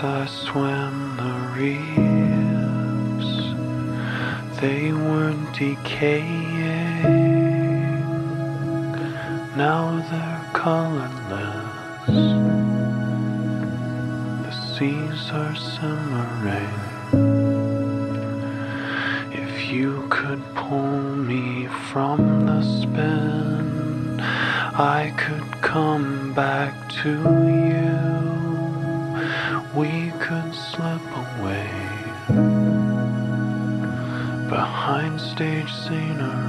Once I swam the reefs, they weren't decaying. Now they're colorless. The seas are simmering. If you could pull me from the spin, I could come back to you. We could slip away behind stage scenery.